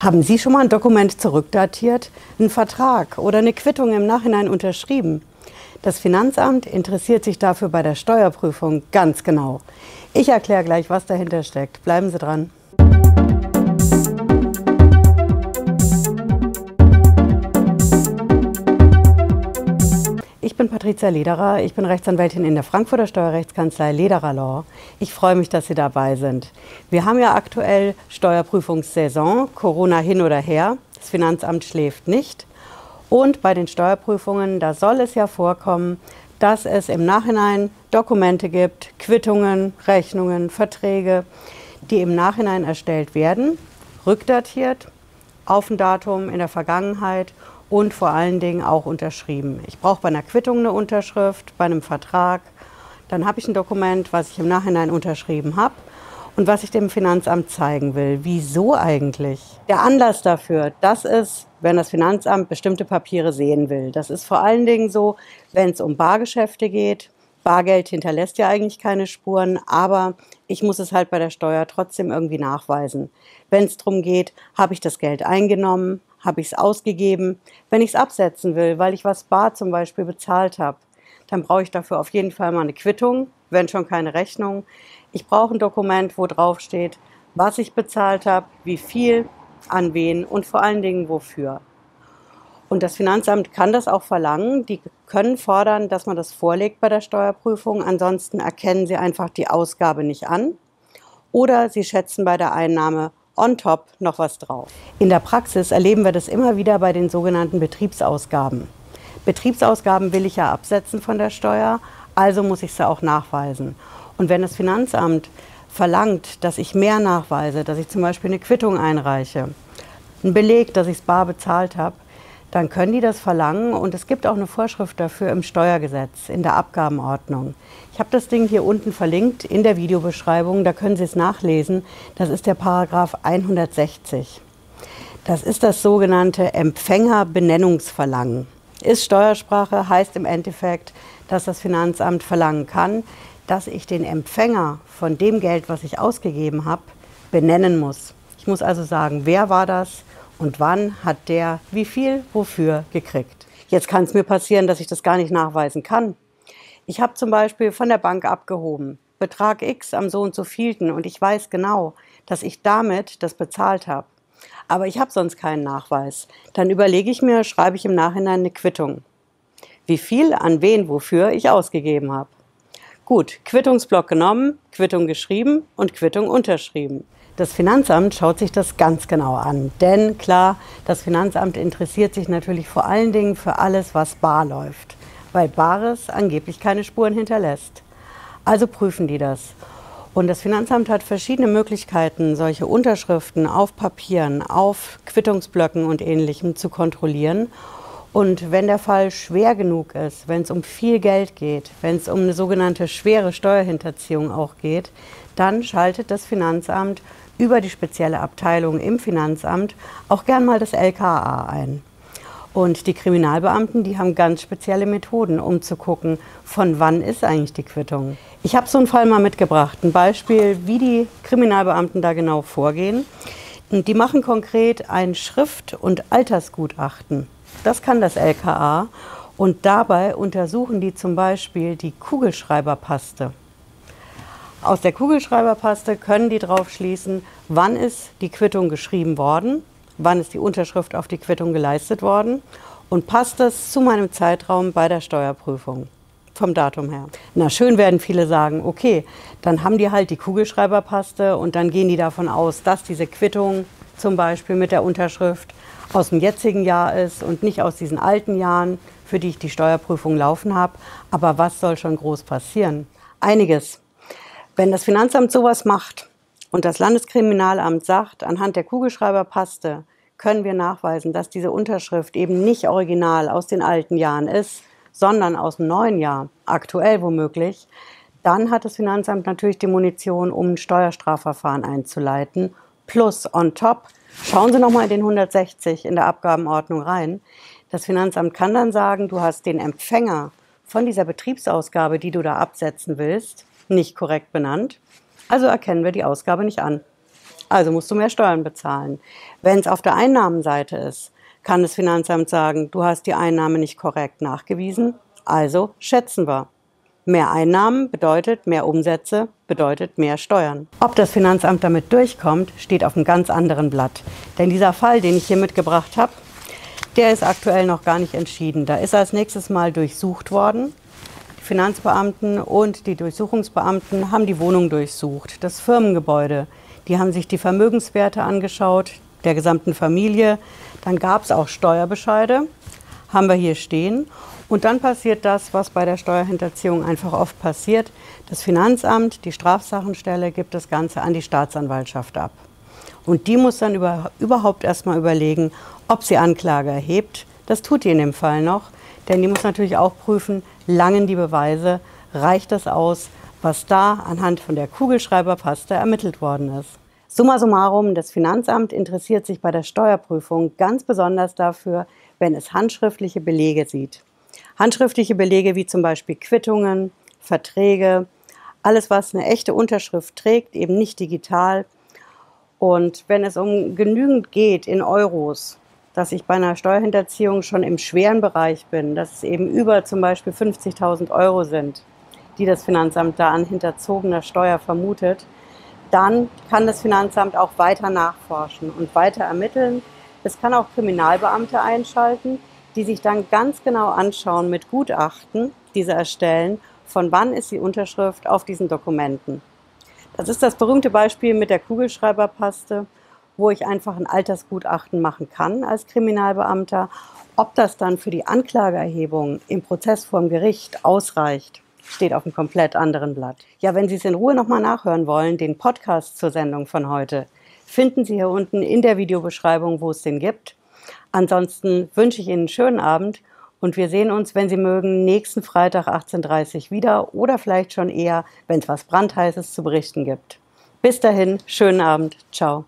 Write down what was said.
Haben Sie schon mal ein Dokument zurückdatiert, einen Vertrag oder eine Quittung im Nachhinein unterschrieben? Das Finanzamt interessiert sich dafür bei der Steuerprüfung ganz genau. Ich erkläre gleich, was dahinter steckt. Bleiben Sie dran. Patricia Lederer, ich bin Rechtsanwältin in der Frankfurter Steuerrechtskanzlei Lederer Law. Ich freue mich, dass Sie dabei sind. Wir haben ja aktuell Steuerprüfungssaison, Corona hin oder her. Das Finanzamt schläft nicht. Und bei den Steuerprüfungen, da soll es ja vorkommen, dass es im Nachhinein Dokumente gibt, Quittungen, Rechnungen, Verträge, die im Nachhinein erstellt werden, rückdatiert auf ein Datum in der Vergangenheit und vor allen Dingen auch unterschrieben. Ich brauche bei einer Quittung eine Unterschrift, bei einem Vertrag. Dann habe ich ein Dokument, was ich im Nachhinein unterschrieben habe und was ich dem Finanzamt zeigen will. Wieso eigentlich? Der Anlass dafür, das ist, wenn das Finanzamt bestimmte Papiere sehen will. Das ist vor allen Dingen so, wenn es um Bargeschäfte geht. Bargeld hinterlässt ja eigentlich keine Spuren, aber ich muss es halt bei der Steuer trotzdem irgendwie nachweisen. Wenn es darum geht, habe ich das Geld eingenommen, habe ich es ausgegeben. Wenn ich es absetzen will, weil ich was bar zum Beispiel bezahlt habe, dann brauche ich dafür auf jeden Fall mal eine Quittung, wenn schon keine Rechnung. Ich brauche ein Dokument, wo drauf steht, was ich bezahlt habe, wie viel, an wen und vor allen Dingen wofür. Und das Finanzamt kann das auch verlangen. Die können fordern, dass man das vorlegt bei der Steuerprüfung. Ansonsten erkennen sie einfach die Ausgabe nicht an. Oder sie schätzen bei der Einnahme on top noch was drauf. In der Praxis erleben wir das immer wieder bei den sogenannten Betriebsausgaben. Betriebsausgaben will ich ja absetzen von der Steuer, also muss ich sie auch nachweisen. Und wenn das Finanzamt verlangt, dass ich mehr nachweise, dass ich zum Beispiel eine Quittung einreiche, einen Beleg, dass ich es bar bezahlt habe, dann können die das verlangen und es gibt auch eine Vorschrift dafür im Steuergesetz, in der Abgabenordnung. Ich habe das Ding hier unten verlinkt in der Videobeschreibung, da können Sie es nachlesen. Das ist der Paragraph 160. Das ist das sogenannte Empfängerbenennungsverlangen. Ist Steuersprache, heißt im Endeffekt, dass das Finanzamt verlangen kann, dass ich den Empfänger von dem Geld, was ich ausgegeben habe, benennen muss. Ich muss also sagen, wer war das, und wann hat der wie viel wofür gekriegt. Jetzt kann es mir passieren, dass ich das gar nicht nachweisen kann. Ich habe zum Beispiel von der Bank abgehoben, Betrag X am so und so vielten und ich weiß genau, dass ich damit das bezahlt habe. Aber ich habe sonst keinen Nachweis. Dann überlege ich mir, schreibe ich im Nachhinein eine Quittung. Wie viel an wen wofür ich ausgegeben habe. Gut, Quittungsblock genommen, Quittung geschrieben und Quittung unterschrieben. Das Finanzamt schaut sich das ganz genau an. Denn klar, das Finanzamt interessiert sich natürlich vor allen Dingen für alles, was bar läuft. Weil Bares angeblich keine Spuren hinterlässt. Also prüfen die das. Und das Finanzamt hat verschiedene Möglichkeiten, solche Unterschriften auf Papieren, auf Quittungsblöcken und ähnlichem zu kontrollieren. Und wenn der Fall schwer genug ist, wenn es um viel Geld geht, wenn es um eine sogenannte schwere Steuerhinterziehung auch geht, dann schaltet das Finanzamt über die spezielle Abteilung im Finanzamt auch gern mal das LKA ein. Und die Kriminalbeamten, die haben ganz spezielle Methoden, um zu gucken, von wann ist eigentlich die Quittung. Ich habe so einen Fall mal mitgebracht, ein Beispiel, wie die Kriminalbeamten da genau vorgehen. Die machen konkret ein Schrift- und Altersgutachten. Das kann das LKA. Und dabei untersuchen die zum Beispiel die Kugelschreiberpaste. Aus der Kugelschreiberpaste können die drauf schließen, wann ist die Quittung geschrieben worden, wann ist die Unterschrift auf die Quittung geleistet worden und passt das zu meinem Zeitraum bei der Steuerprüfung vom Datum her. Na, schön werden viele sagen, okay, dann haben die halt die Kugelschreiberpaste und dann gehen die davon aus, dass diese Quittung zum Beispiel mit der Unterschrift aus dem jetzigen Jahr ist und nicht aus diesen alten Jahren, für die ich die Steuerprüfung laufen habe. Aber was soll schon groß passieren? Einiges. Wenn das Finanzamt sowas macht und das Landeskriminalamt sagt, anhand der Kugelschreiberpaste können wir nachweisen, dass diese Unterschrift eben nicht original aus den alten Jahren ist, sondern aus dem neuen Jahr, aktuell womöglich, dann hat das Finanzamt natürlich die Munition, um ein Steuerstrafverfahren einzuleiten. Plus on top, schauen Sie nochmal in den 160 in der Abgabenordnung rein. Das Finanzamt kann dann sagen, du hast den Empfänger von dieser Betriebsausgabe, die du da absetzen willst, nicht korrekt benannt. Also erkennen wir die Ausgabe nicht an. Also musst du mehr Steuern bezahlen. Wenn es auf der Einnahmenseite ist, kann das Finanzamt sagen, du hast die Einnahme nicht korrekt nachgewiesen, also schätzen wir. Mehr Einnahmen bedeutet mehr Umsätze, bedeutet mehr Steuern. Ob das Finanzamt damit durchkommt, steht auf einem ganz anderen Blatt. Denn dieser Fall, den ich hier mitgebracht habe, der ist aktuell noch gar nicht entschieden. Da ist als nächstes Mal durchsucht worden. Finanzbeamten und die Durchsuchungsbeamten haben die Wohnung durchsucht, das Firmengebäude. Die haben sich die Vermögenswerte angeschaut, der gesamten Familie. Dann gab es auch Steuerbescheide, haben wir hier stehen. Und dann passiert das, was bei der Steuerhinterziehung einfach oft passiert. Das Finanzamt, die Strafsachenstelle, gibt das Ganze an die Staatsanwaltschaft ab. Und die muss dann über, überhaupt erstmal überlegen, ob sie Anklage erhebt. Das tut die in dem Fall noch, denn die muss natürlich auch prüfen, langen die Beweise, reicht das aus, was da anhand von der Kugelschreiberpaste ermittelt worden ist. Summa summarum, das Finanzamt interessiert sich bei der Steuerprüfung ganz besonders dafür, wenn es handschriftliche Belege sieht. Handschriftliche Belege wie zum Beispiel Quittungen, Verträge, alles, was eine echte Unterschrift trägt, eben nicht digital. Und wenn es um genügend geht in Euros, dass ich bei einer Steuerhinterziehung schon im schweren Bereich bin, dass es eben über zum Beispiel 50.000 Euro sind, die das Finanzamt da an hinterzogener Steuer vermutet, dann kann das Finanzamt auch weiter nachforschen und weiter ermitteln. Es kann auch Kriminalbeamte einschalten, die sich dann ganz genau anschauen mit Gutachten, diese erstellen, von wann ist die Unterschrift auf diesen Dokumenten. Das ist das berühmte Beispiel mit der Kugelschreiberpaste, wo ich einfach ein Altersgutachten machen kann als Kriminalbeamter. Ob das dann für die Anklageerhebung im Prozess vorm Gericht ausreicht, steht auf einem komplett anderen Blatt. Ja, wenn Sie es in Ruhe nochmal nachhören wollen, den Podcast zur Sendung von heute, finden Sie hier unten in der Videobeschreibung, wo es den gibt. Ansonsten wünsche ich Ihnen einen schönen Abend und wir sehen uns, wenn Sie mögen, nächsten Freitag 18.30 Uhr wieder oder vielleicht schon eher, wenn es was Brandheißes zu berichten gibt. Bis dahin, schönen Abend. Ciao.